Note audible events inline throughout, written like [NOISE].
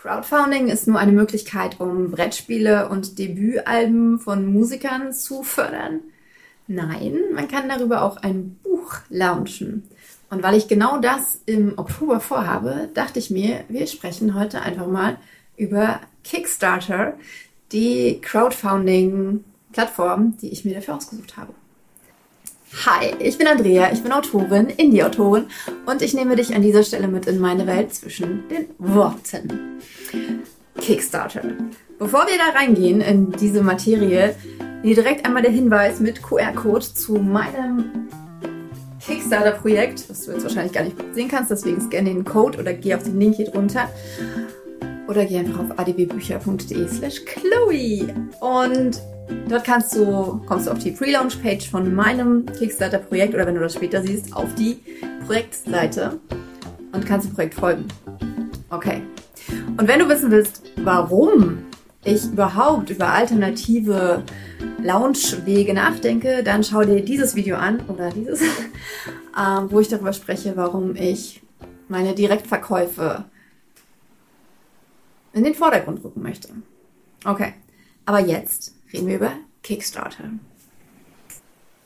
Crowdfunding ist nur eine Möglichkeit, um Brettspiele und Debütalben von Musikern zu fördern. Nein, man kann darüber auch ein Buch launchen. Und weil ich genau das im Oktober vorhabe, dachte ich mir, wir sprechen heute einfach mal über Kickstarter, die Crowdfunding-Plattform, die ich mir dafür ausgesucht habe. Hi, ich bin Andrea, ich bin Autorin, Indie-Autorin und ich nehme dich an dieser Stelle mit in meine Welt zwischen den Worten. Kickstarter. Bevor wir da reingehen in diese Materie, hier direkt einmal der Hinweis mit QR-Code zu meinem Kickstarter-Projekt, was du jetzt wahrscheinlich gar nicht sehen kannst, deswegen scanne den Code oder geh auf den Link hier drunter oder geh einfach auf adbbücher.de slash Chloe und Dort kannst du, kommst du auf die Pre-Launch-Page von meinem Kickstarter-Projekt oder wenn du das später siehst, auf die Projektseite und kannst dem Projekt folgen. Okay. Und wenn du wissen willst, warum ich überhaupt über alternative Launchwege nachdenke, dann schau dir dieses Video an oder dieses, [LAUGHS] ähm, wo ich darüber spreche, warum ich meine Direktverkäufe in den Vordergrund rücken möchte. Okay, aber jetzt reden wir über Kickstarter.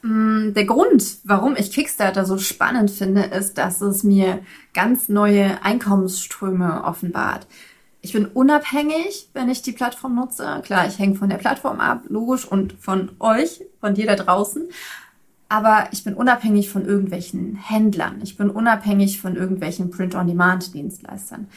Mm, der Grund, warum ich Kickstarter so spannend finde, ist, dass es mir ganz neue Einkommensströme offenbart. Ich bin unabhängig, wenn ich die Plattform nutze. Klar, ich hänge von der Plattform ab, logisch, und von euch, von dir da draußen. Aber ich bin unabhängig von irgendwelchen Händlern. Ich bin unabhängig von irgendwelchen Print-on-Demand-Dienstleistern.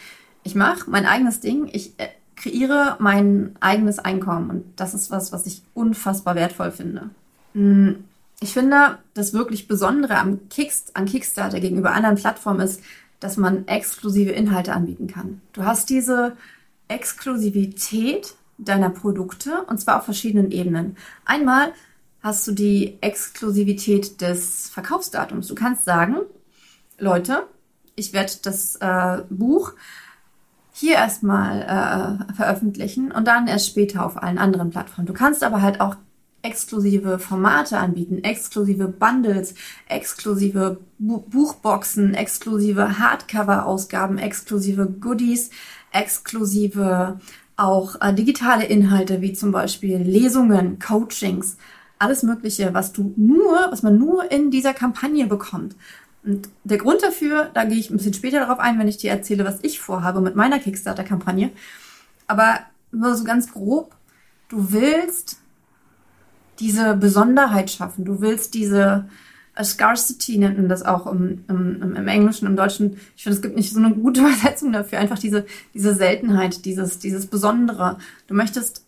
Ich mache mein eigenes Ding. Ich äh, kreiere mein eigenes Einkommen. Und das ist was, was ich unfassbar wertvoll finde. Hm, ich finde, das wirklich Besondere am Kickst an Kickstarter gegenüber anderen Plattformen ist, dass man exklusive Inhalte anbieten kann. Du hast diese Exklusivität deiner Produkte und zwar auf verschiedenen Ebenen. Einmal hast du die Exklusivität des Verkaufsdatums. Du kannst sagen, Leute, ich werde das äh, Buch hier erstmal äh, veröffentlichen und dann erst später auf allen anderen Plattformen. Du kannst aber halt auch exklusive Formate anbieten, exklusive Bundles, exklusive Bu Buchboxen, exklusive Hardcover-Ausgaben, exklusive Goodies, exklusive auch äh, digitale Inhalte wie zum Beispiel Lesungen, Coachings, alles Mögliche, was du nur, was man nur in dieser Kampagne bekommt. Und der Grund dafür, da gehe ich ein bisschen später darauf ein, wenn ich dir erzähle, was ich vorhabe mit meiner Kickstarter-Kampagne. Aber nur so ganz grob, du willst diese Besonderheit schaffen. Du willst diese äh, Scarcity nennt man das auch im, im, im Englischen, im Deutschen. Ich finde, es gibt nicht so eine gute [LAUGHS] Übersetzung dafür. Einfach diese, diese Seltenheit, dieses, dieses Besondere. Du möchtest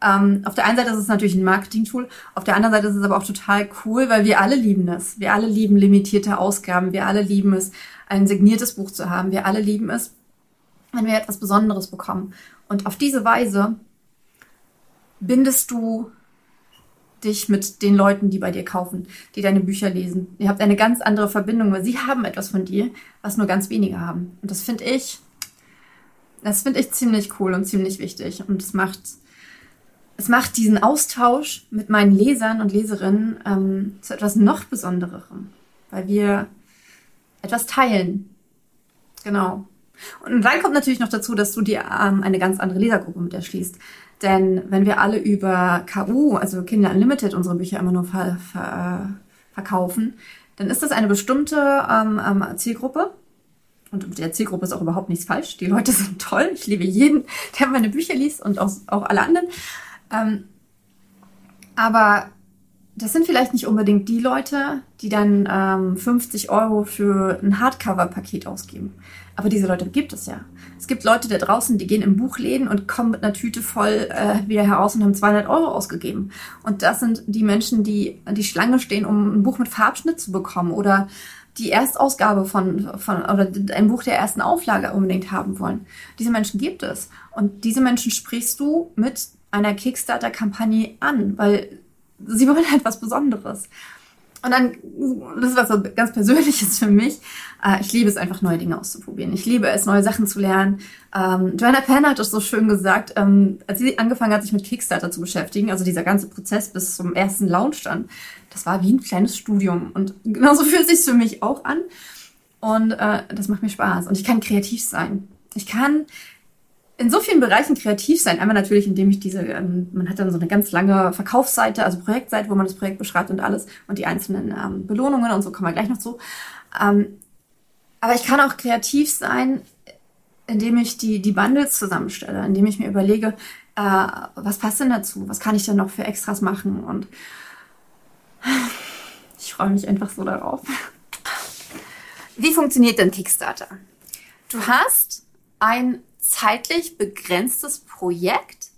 ähm, auf der einen Seite ist es natürlich ein Marketing-Tool, auf der anderen Seite ist es aber auch total cool, weil wir alle lieben das. Wir alle lieben limitierte Ausgaben, wir alle lieben es, ein signiertes Buch zu haben, wir alle lieben es, wenn wir etwas Besonderes bekommen. Und auf diese Weise bindest du dich mit den Leuten, die bei dir kaufen, die deine Bücher lesen. Ihr habt eine ganz andere Verbindung, weil sie haben etwas von dir, was nur ganz wenige haben. Und das finde ich, das finde ich ziemlich cool und ziemlich wichtig. Und es macht es macht diesen Austausch mit meinen Lesern und Leserinnen ähm, zu etwas noch Besondererem, weil wir etwas teilen. Genau. Und dann kommt natürlich noch dazu, dass du dir ähm, eine ganz andere Lesergruppe mit erschließt. Denn wenn wir alle über KU, also Kinder Unlimited, unsere Bücher immer nur ver, ver, verkaufen, dann ist das eine bestimmte ähm, ähm, Zielgruppe. Und mit der Zielgruppe ist auch überhaupt nichts falsch. Die Leute sind toll. Ich liebe jeden, der meine Bücher liest und auch, auch alle anderen. Ähm, aber das sind vielleicht nicht unbedingt die Leute, die dann ähm, 50 Euro für ein Hardcover-Paket ausgeben. Aber diese Leute gibt es ja. Es gibt Leute da draußen, die gehen in Buchläden und kommen mit einer Tüte voll äh, wieder heraus und haben 200 Euro ausgegeben. Und das sind die Menschen, die an die Schlange stehen, um ein Buch mit Farbschnitt zu bekommen oder die Erstausgabe von, von oder ein Buch der ersten Auflage unbedingt haben wollen. Diese Menschen gibt es. Und diese Menschen sprichst du mit einer Kickstarter-Kampagne an, weil sie [LAUGHS] wollen halt was Besonderes. Und dann, das ist was ganz Persönliches für mich. Äh, ich liebe es einfach, neue Dinge auszuprobieren. Ich liebe es, neue Sachen zu lernen. Ähm, Joanna Penn hat es so schön gesagt, ähm, als sie angefangen hat, sich mit Kickstarter zu beschäftigen, also dieser ganze Prozess bis zum ersten Launch dann, das war wie ein kleines Studium. Und genauso [LAUGHS] fühlt es sich für mich auch an. Und äh, das macht mir Spaß. Und ich kann kreativ sein. Ich kann in so vielen Bereichen kreativ sein. Einmal natürlich, indem ich diese, ähm, man hat dann so eine ganz lange Verkaufsseite, also Projektseite, wo man das Projekt beschreibt und alles und die einzelnen ähm, Belohnungen und so kommen wir gleich noch zu. Ähm, aber ich kann auch kreativ sein, indem ich die, die Bundles zusammenstelle, indem ich mir überlege, äh, was passt denn dazu? Was kann ich denn noch für Extras machen? Und ich freue mich einfach so darauf. Wie funktioniert denn Kickstarter? Du hast ein zeitlich begrenztes Projekt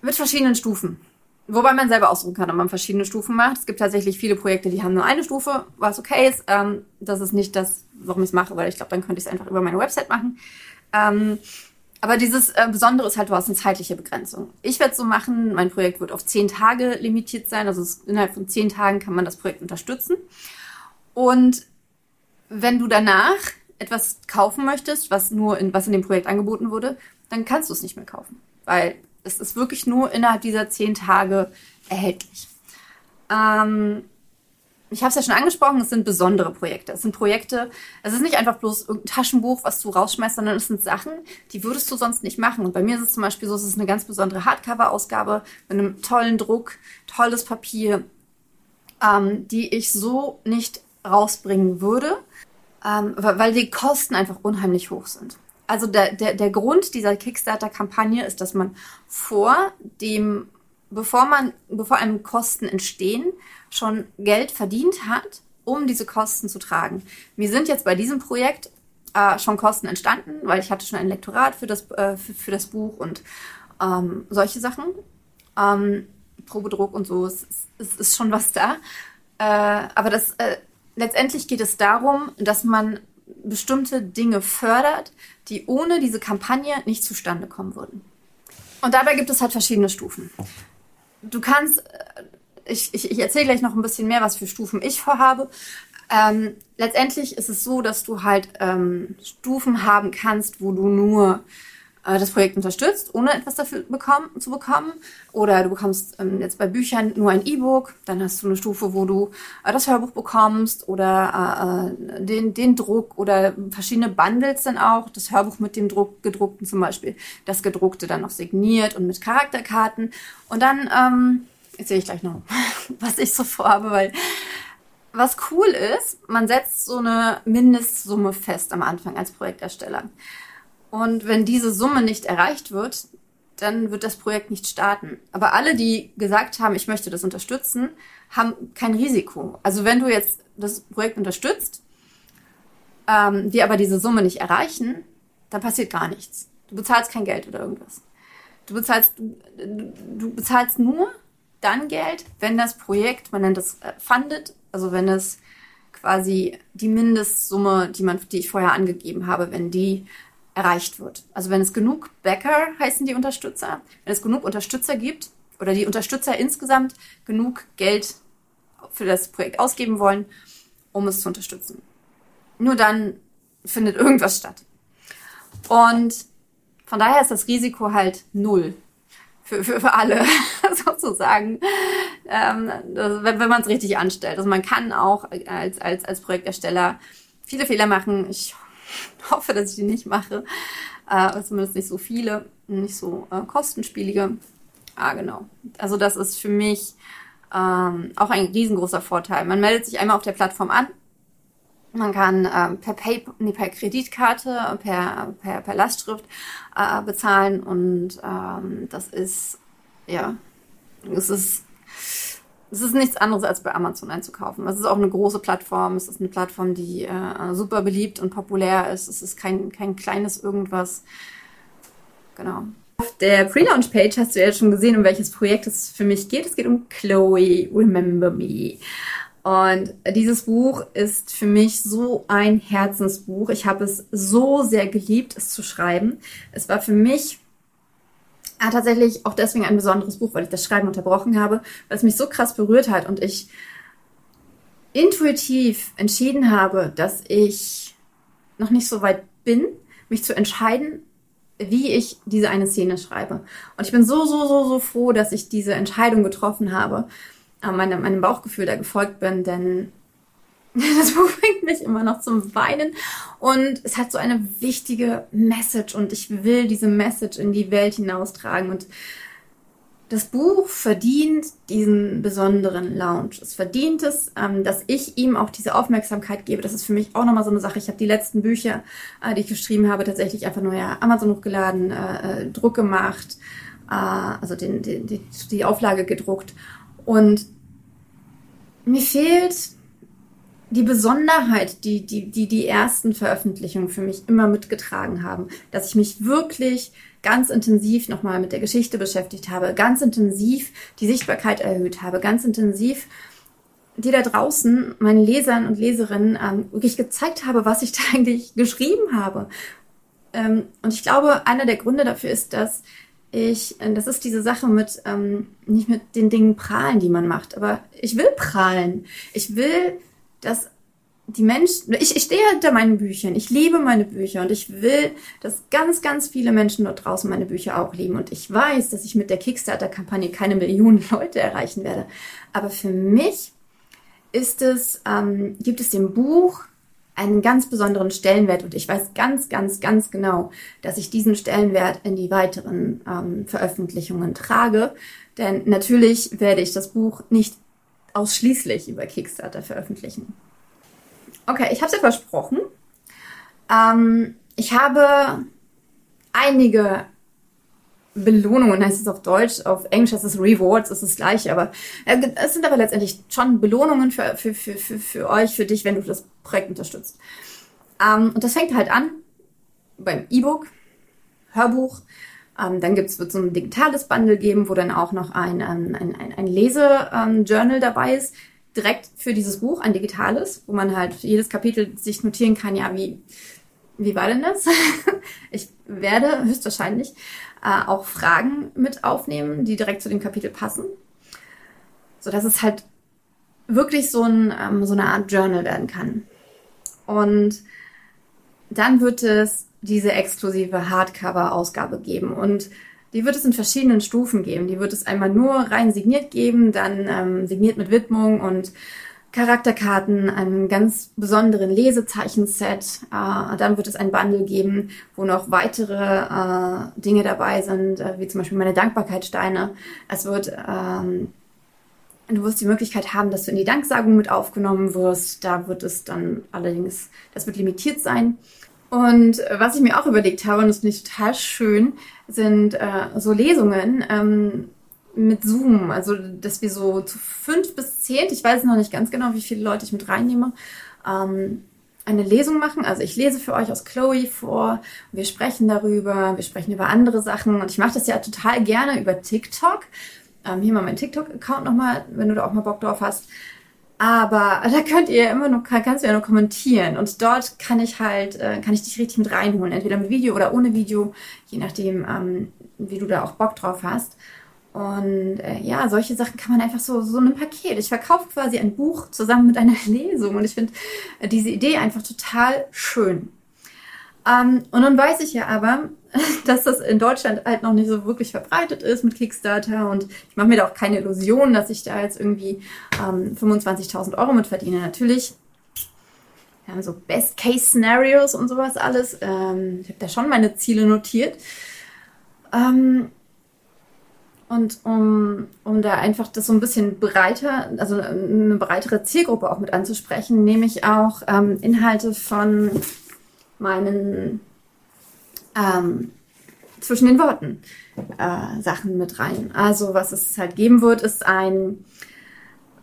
mit verschiedenen Stufen. Wobei man selber aussuchen kann, ob man verschiedene Stufen macht. Es gibt tatsächlich viele Projekte, die haben nur eine Stufe, was okay ist. Ähm, das ist nicht das, warum ich es mache, weil ich glaube, dann könnte ich es einfach über meine Website machen. Ähm, aber dieses äh, Besondere ist halt, du hast eine zeitliche Begrenzung. Ich werde es so machen, mein Projekt wird auf zehn Tage limitiert sein. Also es, innerhalb von zehn Tagen kann man das Projekt unterstützen. Und wenn du danach etwas kaufen möchtest, was nur in, was in dem Projekt angeboten wurde, dann kannst du es nicht mehr kaufen. Weil es ist wirklich nur innerhalb dieser zehn Tage erhältlich. Ähm, ich habe es ja schon angesprochen, es sind besondere Projekte. Es sind Projekte, es ist nicht einfach bloß irgendein Taschenbuch, was du rausschmeißt, sondern es sind Sachen, die würdest du sonst nicht machen. Und bei mir ist es zum Beispiel so, es ist eine ganz besondere Hardcover-Ausgabe mit einem tollen Druck, tolles Papier, ähm, die ich so nicht rausbringen würde ähm, weil die Kosten einfach unheimlich hoch sind. Also der, der, der Grund dieser Kickstarter-Kampagne ist, dass man vor dem, bevor man, bevor einem Kosten entstehen, schon Geld verdient hat, um diese Kosten zu tragen. Mir sind jetzt bei diesem Projekt äh, schon Kosten entstanden, weil ich hatte schon ein Lektorat für das, äh, für, für, das Buch und ähm, solche Sachen. Ähm, Probedruck und so, es, es, ist schon was da. Äh, aber das, äh, letztendlich geht es darum, dass man bestimmte Dinge fördert, die ohne diese Kampagne nicht zustande kommen würden. Und dabei gibt es halt verschiedene Stufen. Du kannst, äh, ich, ich, ich erzähle gleich noch ein bisschen mehr, was für Stufen ich vorhabe. Ähm, letztendlich ist es so, dass du halt ähm, Stufen haben kannst, wo du nur äh, das Projekt unterstützt, ohne etwas dafür bekommen, zu bekommen. Oder du bekommst ähm, jetzt bei Büchern nur ein E-Book, dann hast du eine Stufe, wo du äh, das Hörbuch bekommst oder äh, äh, den, den Druck oder verschiedene Bundles dann auch, das Hörbuch mit dem Druck, gedruckten zum Beispiel, das gedruckte dann noch signiert und mit Charakterkarten. Und dann ähm, erzähle ich gleich noch, [LAUGHS] was ich so vorhabe, weil was cool ist, man setzt so eine Mindestsumme fest am Anfang als Projektersteller. Und wenn diese Summe nicht erreicht wird, dann wird das Projekt nicht starten. Aber alle, die gesagt haben, ich möchte das unterstützen, haben kein Risiko. Also wenn du jetzt das Projekt unterstützt, ähm, wir aber diese Summe nicht erreichen, dann passiert gar nichts. Du bezahlst kein Geld oder irgendwas. Du bezahlst, du, du bezahlst nur dann Geld, wenn das Projekt, man nennt das äh, funded, also wenn es quasi die Mindestsumme, die man, die ich vorher angegeben habe, wenn die erreicht wird. Also wenn es genug Backer heißen die Unterstützer, wenn es genug Unterstützer gibt oder die Unterstützer insgesamt genug Geld für das Projekt ausgeben wollen, um es zu unterstützen. Nur dann findet irgendwas statt. Und von daher ist das Risiko halt null für, für, für alle [LAUGHS] sozusagen, ähm, wenn, wenn man es richtig anstellt. Also man kann auch als, als, als Projektersteller viele Fehler machen. Ich hoffe, dass ich die nicht mache. Äh, zumindest nicht so viele, nicht so äh, kostenspielige. Ah, genau. Also das ist für mich ähm, auch ein riesengroßer Vorteil. Man meldet sich einmal auf der Plattform an. Man kann ähm, per Pay, nee, per Kreditkarte, per, per, per Lastschrift äh, bezahlen und ähm, das ist, ja, es ist es ist nichts anderes als bei Amazon einzukaufen. Es ist auch eine große Plattform. Es ist eine Plattform, die äh, super beliebt und populär ist. Es ist kein, kein kleines irgendwas. Genau. Auf der Pre-Launch-Page hast du ja schon gesehen, um welches Projekt es für mich geht. Es geht um Chloe, Remember Me. Und dieses Buch ist für mich so ein Herzensbuch. Ich habe es so sehr geliebt, es zu schreiben. Es war für mich Ah, tatsächlich auch deswegen ein besonderes Buch, weil ich das Schreiben unterbrochen habe, weil es mich so krass berührt hat und ich intuitiv entschieden habe, dass ich noch nicht so weit bin, mich zu entscheiden, wie ich diese eine Szene schreibe. Und ich bin so, so, so, so froh, dass ich diese Entscheidung getroffen habe, äh, meinem, meinem Bauchgefühl da gefolgt bin, denn [LAUGHS] Das Buch bringt mich immer noch zum Weinen und es hat so eine wichtige Message und ich will diese Message in die Welt hinaustragen und das Buch verdient diesen besonderen Lounge. Es verdient es, ähm, dass ich ihm auch diese Aufmerksamkeit gebe. Das ist für mich auch nochmal so eine Sache. Ich habe die letzten Bücher, äh, die ich geschrieben habe, tatsächlich einfach nur ja Amazon hochgeladen, äh, äh Druck gemacht, also den, den, die, die Auflage gedruckt. Und mir fehlt die Besonderheit, die, die, die die ersten Veröffentlichungen für mich immer mitgetragen haben, dass ich mich wirklich ganz intensiv nochmal mit der Geschichte beschäftigt habe, ganz intensiv die Sichtbarkeit erhöht habe, ganz intensiv die da draußen meinen Lesern und Leserinnen ähm, wirklich gezeigt habe, was ich [LAUGHS] da eigentlich geschrieben habe. Ähm, und ich glaube, einer der Gründe dafür ist, dass ich, äh, das ist diese Sache mit, ähm, nicht mit den Dingen prahlen, die man macht, aber ich will prahlen. Ich will dass die Menschen, ich, ich stehe hinter meinen Büchern, ich liebe meine Bücher und ich will, dass ganz, ganz viele Menschen dort draußen meine Bücher auch lieben. Und ich weiß, dass ich mit der Kickstarter-Kampagne keine Millionen [LAUGHS] Leute erreichen werde. Aber für mich ist es, ähm, gibt es dem Buch einen ganz besonderen Stellenwert und ich weiß ganz, ganz, ganz genau, dass ich diesen Stellenwert in die weiteren ähm, Veröffentlichungen trage. Denn natürlich werde ich das Buch nicht ausschließlich über Kickstarter veröffentlichen. Okay, ich habe es ja versprochen. Ähm, ich habe einige Belohnungen, heißt es auf Deutsch, auf Englisch heißt es Rewards, ist das gleiche, aber äh, es sind aber letztendlich schon Belohnungen für, für, für, für, für euch, für dich, wenn du das Projekt unterstützt. Ähm, und das fängt halt an beim E-Book, Hörbuch, ähm, dann gibt's, wird so ein digitales Bundle geben, wo dann auch noch ein, ein, ein, ein Lese-Journal dabei ist, direkt für dieses Buch, ein digitales, wo man halt jedes Kapitel sich notieren kann, ja, wie, wie war denn das? [LAUGHS] ich werde höchstwahrscheinlich äh, auch Fragen mit aufnehmen, die direkt zu dem Kapitel passen. So dass es halt wirklich so, ein, ähm, so eine Art Journal werden kann. Und dann wird es diese exklusive Hardcover-Ausgabe geben. Und die wird es in verschiedenen Stufen geben. Die wird es einmal nur rein signiert geben, dann ähm, signiert mit Widmung und Charakterkarten, einen ganz besonderen Lesezeichen-Set. Äh, dann wird es ein Bundle geben, wo noch weitere äh, Dinge dabei sind, äh, wie zum Beispiel meine Dankbarkeitssteine. Es wird, ähm, du wirst die Möglichkeit haben, dass du in die Danksagung mit aufgenommen wirst. Da wird es dann allerdings, das wird limitiert sein. Und äh, was ich mir auch überlegt habe, und das finde ich total schön, sind äh, so Lesungen ähm, mit Zoom. Also, dass wir so zu fünf bis zehn, ich weiß noch nicht ganz genau, wie viele Leute ich mit reinnehme, ähm, eine Lesung machen. Also ich lese für euch aus Chloe vor, wir sprechen darüber, wir sprechen über andere Sachen und ich mache das ja total gerne über TikTok. Ähm, hier mal mein TikTok-Account nochmal, wenn du da auch mal Bock drauf hast. Aber da könnt ihr immer nur, kannst du ja nur kommentieren. Und dort kann ich halt, äh, kann ich dich richtig mit reinholen. Entweder mit Video oder ohne Video, je nachdem, ähm, wie du da auch Bock drauf hast. Und äh, ja, solche Sachen kann man einfach so, so ein Paket. Ich verkaufe quasi ein Buch zusammen mit einer [LAUGHS] Lesung. Und ich finde äh, diese Idee einfach total schön. Ähm, und nun weiß ich ja aber, [LAUGHS] dass das in Deutschland halt noch nicht so wirklich verbreitet ist mit Kickstarter und ich mache mir da auch keine Illusion, dass ich da jetzt irgendwie ähm, 25.000 Euro mit verdiene. Natürlich, haben so Best-Case-Szenarios und sowas alles. Ähm, ich habe da schon meine Ziele notiert. Ähm, und um, um da einfach das so ein bisschen breiter, also eine breitere Zielgruppe auch mit anzusprechen, nehme ich auch ähm, Inhalte von meinen ähm, zwischen den Worten äh, Sachen mit rein. Also was es halt geben wird, ist ein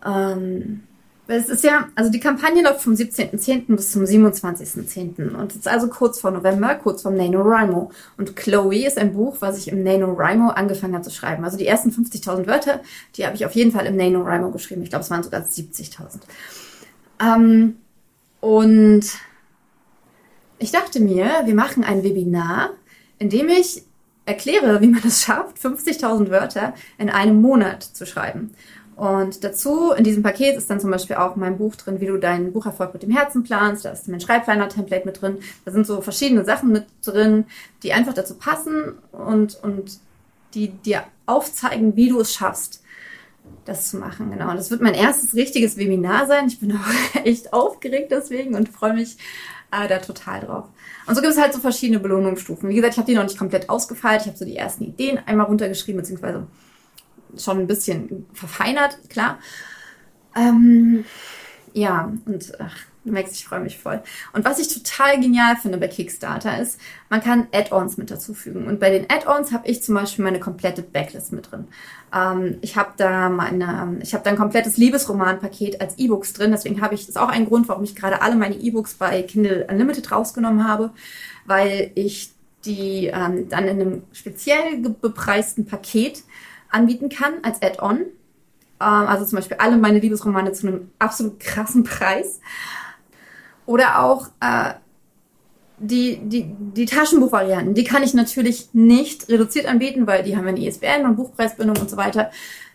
ähm, es ist ja, also die Kampagne läuft vom 17.10. bis zum 27.10. Und ist also kurz vor November, kurz vor NaNoWriMo. Und Chloe ist ein Buch, was ich im NaNoWriMo angefangen habe zu schreiben. Also die ersten 50.000 Wörter, die habe ich auf jeden Fall im NaNoWriMo geschrieben. Ich glaube, es waren sogar 70.000. Ähm, und ich dachte mir, wir machen ein Webinar, in dem ich erkläre, wie man es schafft, 50.000 Wörter in einem Monat zu schreiben. Und dazu, in diesem Paket ist dann zum Beispiel auch mein Buch drin, wie du deinen Bucherfolg mit dem Herzen planst. Da ist mein Schreibplaner-Template mit drin. Da sind so verschiedene Sachen mit drin, die einfach dazu passen und, und die dir aufzeigen, wie du es schaffst, das zu machen. Genau. Und das wird mein erstes richtiges Webinar sein. Ich bin auch [LAUGHS] echt aufgeregt deswegen und freue mich äh, da total drauf. Und so gibt es halt so verschiedene Belohnungsstufen. Wie gesagt, ich habe die noch nicht komplett ausgefeilt. Ich habe so die ersten Ideen einmal runtergeschrieben, beziehungsweise schon ein bisschen verfeinert, klar. Ähm, ja, und ach, Merkst, ich freue mich voll. Und was ich total genial finde bei Kickstarter ist, man kann Add-ons mit dazufügen. Und bei den Add-ons habe ich zum Beispiel meine komplette Backlist mit drin. Ähm, ich habe da meine, ich habe da ein komplettes Liebesroman-Paket als E-Books drin. Deswegen habe ich, das ist auch ein Grund, warum ich gerade alle meine E-Books bei Kindle Unlimited rausgenommen habe, weil ich die ähm, dann in einem speziell bepreisten Paket anbieten kann als Add-on. Ähm, also zum Beispiel alle meine Liebesromane zu einem absolut krassen [LAUGHS] Preis. Oder auch äh, die, die, die Taschenbuchvarianten, die kann ich natürlich nicht reduziert anbieten, weil die haben eine ISBN und Buchpreisbindung und so weiter.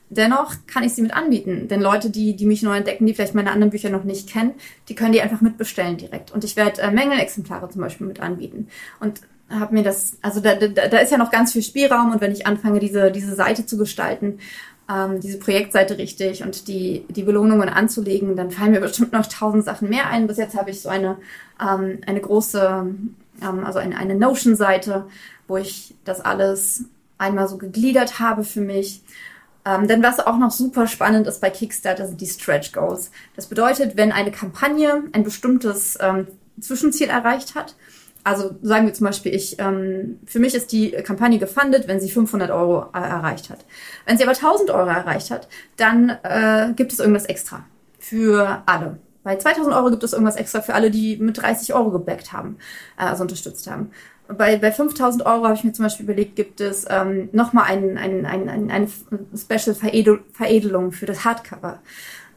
Dennoch kann ich sie mit anbieten. Denn Leute, die, die mich neu entdecken, die vielleicht meine anderen Bücher noch nicht kennen, die können die einfach mitbestellen direkt. Und ich werde äh, Mängelexemplare zum Beispiel mit anbieten. Und habe mir das, also da, da, da ist ja noch ganz viel Spielraum und wenn ich anfange, diese, diese Seite zu gestalten ähm, diese Projektseite richtig und die, die Belohnungen anzulegen, dann fallen mir bestimmt noch tausend Sachen mehr ein. Bis jetzt habe ich so eine, ähm, eine große, ähm, also eine, eine Notion-Seite, wo ich das alles einmal so gegliedert habe für mich. Ähm, denn was auch noch super spannend ist bei Kickstarter sind die Stretch Goals. Das bedeutet, wenn eine Kampagne ein bestimmtes ähm, Zwischenziel erreicht hat, also sagen wir zum Beispiel, ich, ähm, für mich ist die Kampagne gefundet, wenn sie 500 Euro äh, erreicht hat. Wenn sie aber 1000 Euro erreicht hat, dann äh, gibt es irgendwas extra für alle. Bei 2000 Euro gibt es irgendwas extra für alle, die mit 30 Euro gebackt haben, äh, also unterstützt haben. Bei, bei 5000 Euro habe ich mir zum Beispiel überlegt, gibt es ähm, nochmal ein, ein, ein, ein, eine Special Veredel Veredelung für das Hardcover.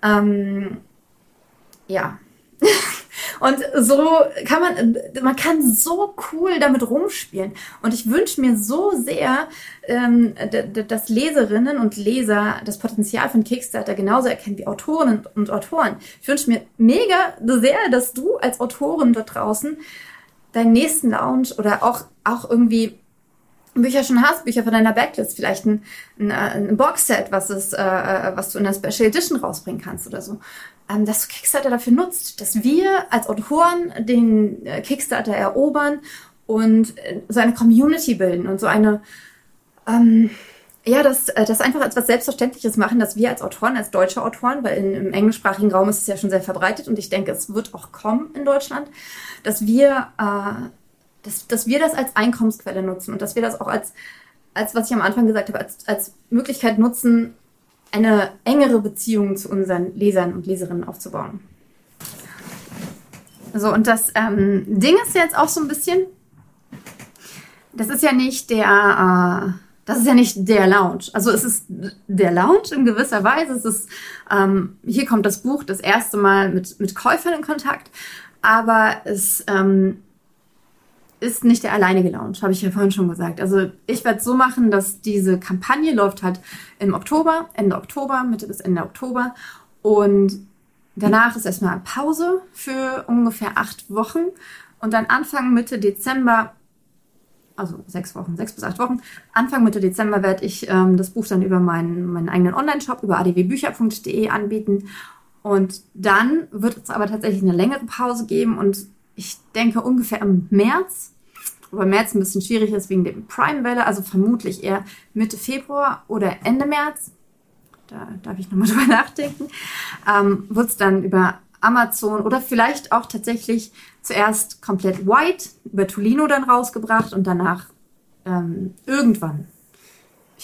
Ähm, ja. Und so kann man, man kann so cool damit rumspielen. Und ich wünsche mir so sehr, ähm, dass Leserinnen und Leser das Potenzial von Kickstarter genauso erkennen wie Autoren und Autoren. Ich wünsche mir mega sehr, dass du als Autorin dort draußen deinen nächsten Lounge oder auch, auch irgendwie Bücher schon hast, Bücher von deiner Backlist, vielleicht ein, ein, ein Boxset, was, es, äh, äh was du in der Special Edition rausbringen kannst oder so ähm, dass Kickstarter dafür nutzt, dass wir als Autoren den äh, Kickstarter erobern und äh, so eine Community bilden und so eine, ähm, ja, das, äh, das einfach als was Selbstverständliches machen, dass wir als Autoren, als deutsche Autoren, weil in, im englischsprachigen Raum ist es ja schon sehr verbreitet und ich denke, es wird auch kommen in Deutschland, dass wir, äh, dass, dass wir das als Einkommensquelle nutzen und dass wir das auch als, als was ich am Anfang gesagt habe, als, als Möglichkeit nutzen, eine engere Beziehung zu unseren Lesern und Leserinnen aufzubauen. So, und das ähm, Ding ist jetzt auch so ein bisschen, das ist ja nicht der, äh, das ist ja nicht der Lounge. Also es ist der Lounge in gewisser Weise. Es ist, ähm, hier kommt das Buch das erste Mal mit, mit Käufern in Kontakt, aber es ähm, ist nicht der alleinige Lounge, habe ich ja vorhin schon gesagt. Also ich werde so machen, dass diese Kampagne läuft halt im Oktober, Ende Oktober, Mitte bis Ende Oktober. Und danach ist erstmal Pause für ungefähr acht Wochen. Und dann Anfang Mitte Dezember, also sechs Wochen, sechs bis acht Wochen, Anfang Mitte Dezember werde ich ähm, das Buch dann über meinen, meinen eigenen Online-Shop, über adwbücher.de anbieten. Und dann wird es aber tatsächlich eine längere Pause geben und ich denke ungefähr im März, wobei März ein bisschen schwierig ist wegen der Prime-Welle, also vermutlich eher Mitte Februar oder Ende März, da darf ich nochmal [LAUGHS] drüber nachdenken, ähm, wird es dann über Amazon oder vielleicht auch tatsächlich zuerst komplett white über Tolino dann rausgebracht und danach ähm, irgendwann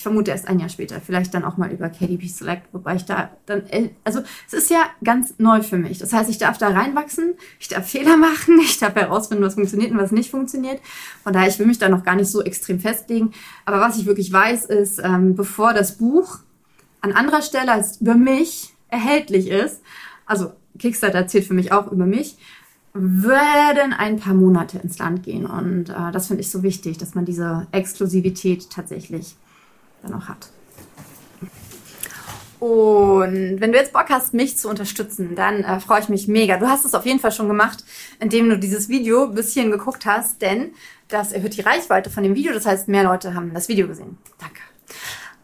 vermute erst ein Jahr später, vielleicht dann auch mal über KDP Select, wobei ich da dann, also es ist ja ganz neu für mich. Das heißt, ich darf da reinwachsen, ich darf Fehler [LAUGHS] machen, ich darf herausfinden, was funktioniert und was nicht funktioniert. Von daher, ich will mich da noch gar nicht so extrem festlegen. Aber was ich wirklich weiß, ist, ähm, bevor das Buch an anderer Stelle als über mich erhältlich ist, also Kickstarter zählt für mich auch über mich, werden ein paar Monate ins Land gehen. Und äh, das finde ich so wichtig, dass man diese Exklusivität tatsächlich dann auch hat. Und wenn du jetzt Bock hast, mich zu unterstützen, dann äh, freue ich mich mega. Du hast es auf jeden Fall schon gemacht, indem du dieses Video ein bisschen geguckt hast, denn das erhöht die Reichweite von dem Video. Das heißt, mehr Leute haben das Video gesehen. Danke.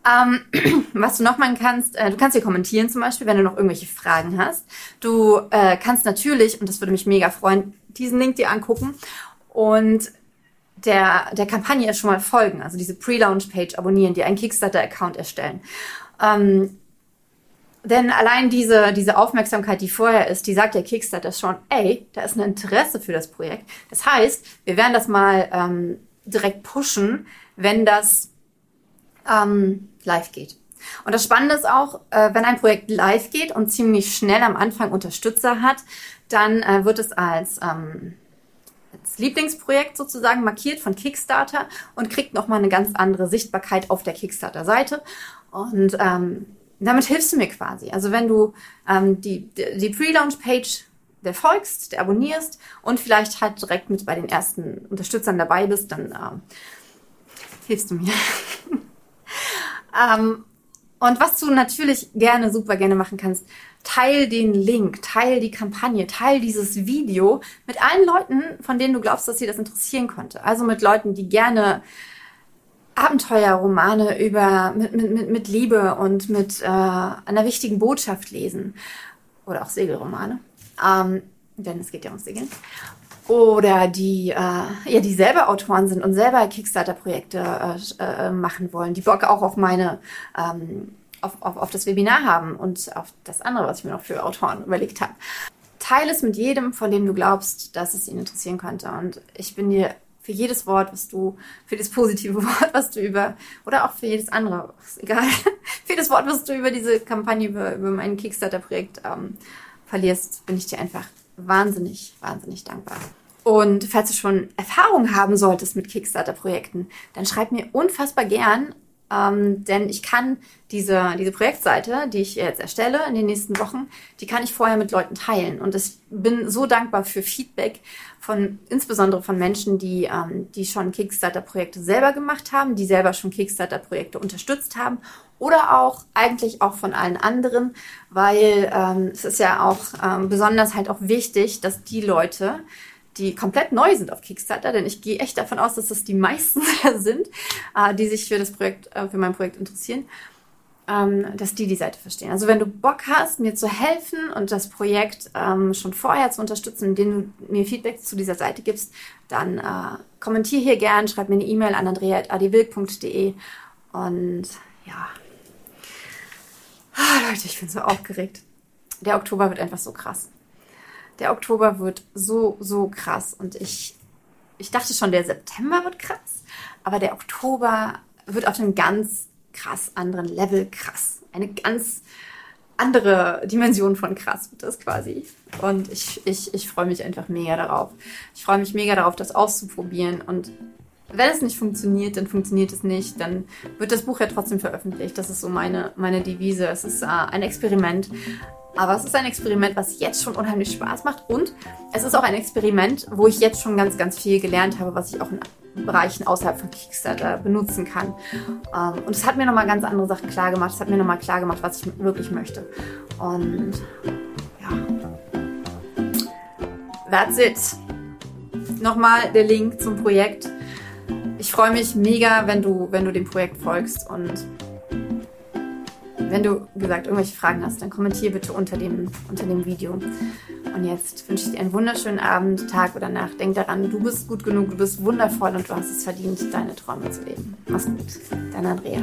Ähm, [CLEARS THROAT] was du noch machen kannst, äh, du kannst hier kommentieren zum Beispiel, wenn du noch irgendwelche Fragen hast. Du äh, kannst natürlich, und das würde mich mega freuen, diesen Link dir angucken und der, der Kampagne schon mal folgen, also diese Pre-Launch-Page abonnieren, die einen Kickstarter-Account erstellen. Ähm, denn allein diese, diese Aufmerksamkeit, die vorher ist, die sagt der Kickstarter schon, ey, da ist ein Interesse für das Projekt. Das heißt, wir werden das mal ähm, direkt pushen, wenn das ähm, live geht. Und das Spannende ist auch, äh, wenn ein Projekt live geht und ziemlich schnell am Anfang Unterstützer hat, dann äh, wird es als, ähm, Lieblingsprojekt sozusagen markiert von Kickstarter und kriegt nochmal eine ganz andere Sichtbarkeit auf der Kickstarter-Seite. Und ähm, damit hilfst du mir quasi. Also wenn du ähm, die, die Pre-Launch-Page der folgst, der abonnierst und vielleicht halt direkt mit bei den ersten Unterstützern dabei bist, dann ähm, hilfst du mir. [LAUGHS] ähm, und was du natürlich gerne, super gerne machen kannst, teil den Link, teil die Kampagne, teil dieses Video mit allen Leuten, von denen du glaubst, dass sie das interessieren könnte. Also mit Leuten, die gerne Abenteuerromane über mit, mit, mit, Liebe und mit äh, einer wichtigen Botschaft lesen. Oder auch Segelromane. Ähm, denn es geht ja ums Segeln. Oder die, äh, ja, die selber Autoren sind und selber Kickstarter-Projekte äh, äh, machen wollen, die Bock auch auf meine, ähm, auf, auf, auf das Webinar haben und auf das andere, was ich mir noch für Autoren überlegt habe. Teile es mit jedem, von dem du glaubst, dass es ihn interessieren könnte. Und ich bin dir für jedes Wort, was du, für das positive [LAUGHS] Wort, was du über, oder auch für jedes andere, egal, [LAUGHS] für das Wort, was du über diese Kampagne, über, über mein Kickstarter-Projekt ähm, verlierst, bin ich dir einfach wahnsinnig, wahnsinnig dankbar. Und falls du schon Erfahrung haben solltest mit Kickstarter-Projekten, dann schreib mir unfassbar gern ähm, denn ich kann diese, diese Projektseite, die ich jetzt erstelle in den nächsten Wochen, die kann ich vorher mit Leuten teilen. Und ich bin so dankbar für Feedback von, insbesondere von Menschen, die, ähm, die schon Kickstarter-Projekte selber gemacht haben, die selber schon Kickstarter-Projekte unterstützt haben oder auch eigentlich auch von allen anderen, weil ähm, es ist ja auch ähm, besonders halt auch wichtig, dass die Leute, die komplett neu sind auf Kickstarter, denn ich gehe echt davon aus, dass das die meisten [LAUGHS] sind, äh, die sich für das Projekt, äh, für mein Projekt interessieren, ähm, dass die die Seite verstehen. Also wenn du Bock hast, mir zu helfen und das Projekt ähm, schon vorher zu unterstützen, indem du mir Feedback zu dieser Seite gibst, dann äh, kommentier hier gern, schreib mir eine E-Mail an andrea.adwilk.de und ja. Ah, Leute, ich bin so aufgeregt. Der Oktober wird einfach so krass der Oktober wird so, so krass. Und ich, ich dachte schon, der September wird krass, aber der Oktober wird auf einem ganz krass anderen Level krass. Eine ganz andere Dimension von krass wird das quasi. Und ich, ich, ich freue mich einfach mega darauf. Ich freue mich mega darauf, das auszuprobieren. Und wenn es nicht funktioniert, dann funktioniert es nicht. Dann wird das Buch ja trotzdem veröffentlicht. Das ist so meine, meine Devise. Es ist äh, ein Experiment. Aber es ist ein Experiment, was jetzt schon unheimlich Spaß macht. Und es ist auch ein Experiment, wo ich jetzt schon ganz, ganz viel gelernt habe, was ich auch in Bereichen außerhalb von Kickstarter benutzen kann. Ähm, und es hat mir nochmal ganz andere Sachen klar gemacht. Es hat mir nochmal klar gemacht, was ich wirklich möchte. Und ja. That's it. Nochmal der Link zum Projekt. Ich freue mich mega, wenn du, wenn du dem Projekt folgst und wenn du, wie gesagt, irgendwelche Fragen hast, dann kommentier bitte unter dem, unter dem Video. Und jetzt wünsche ich dir einen wunderschönen Abend, Tag oder Nacht. Denk daran, du bist gut genug, du bist wundervoll und du hast es verdient, deine Träume zu leben. Mach's gut. Deine Andrea.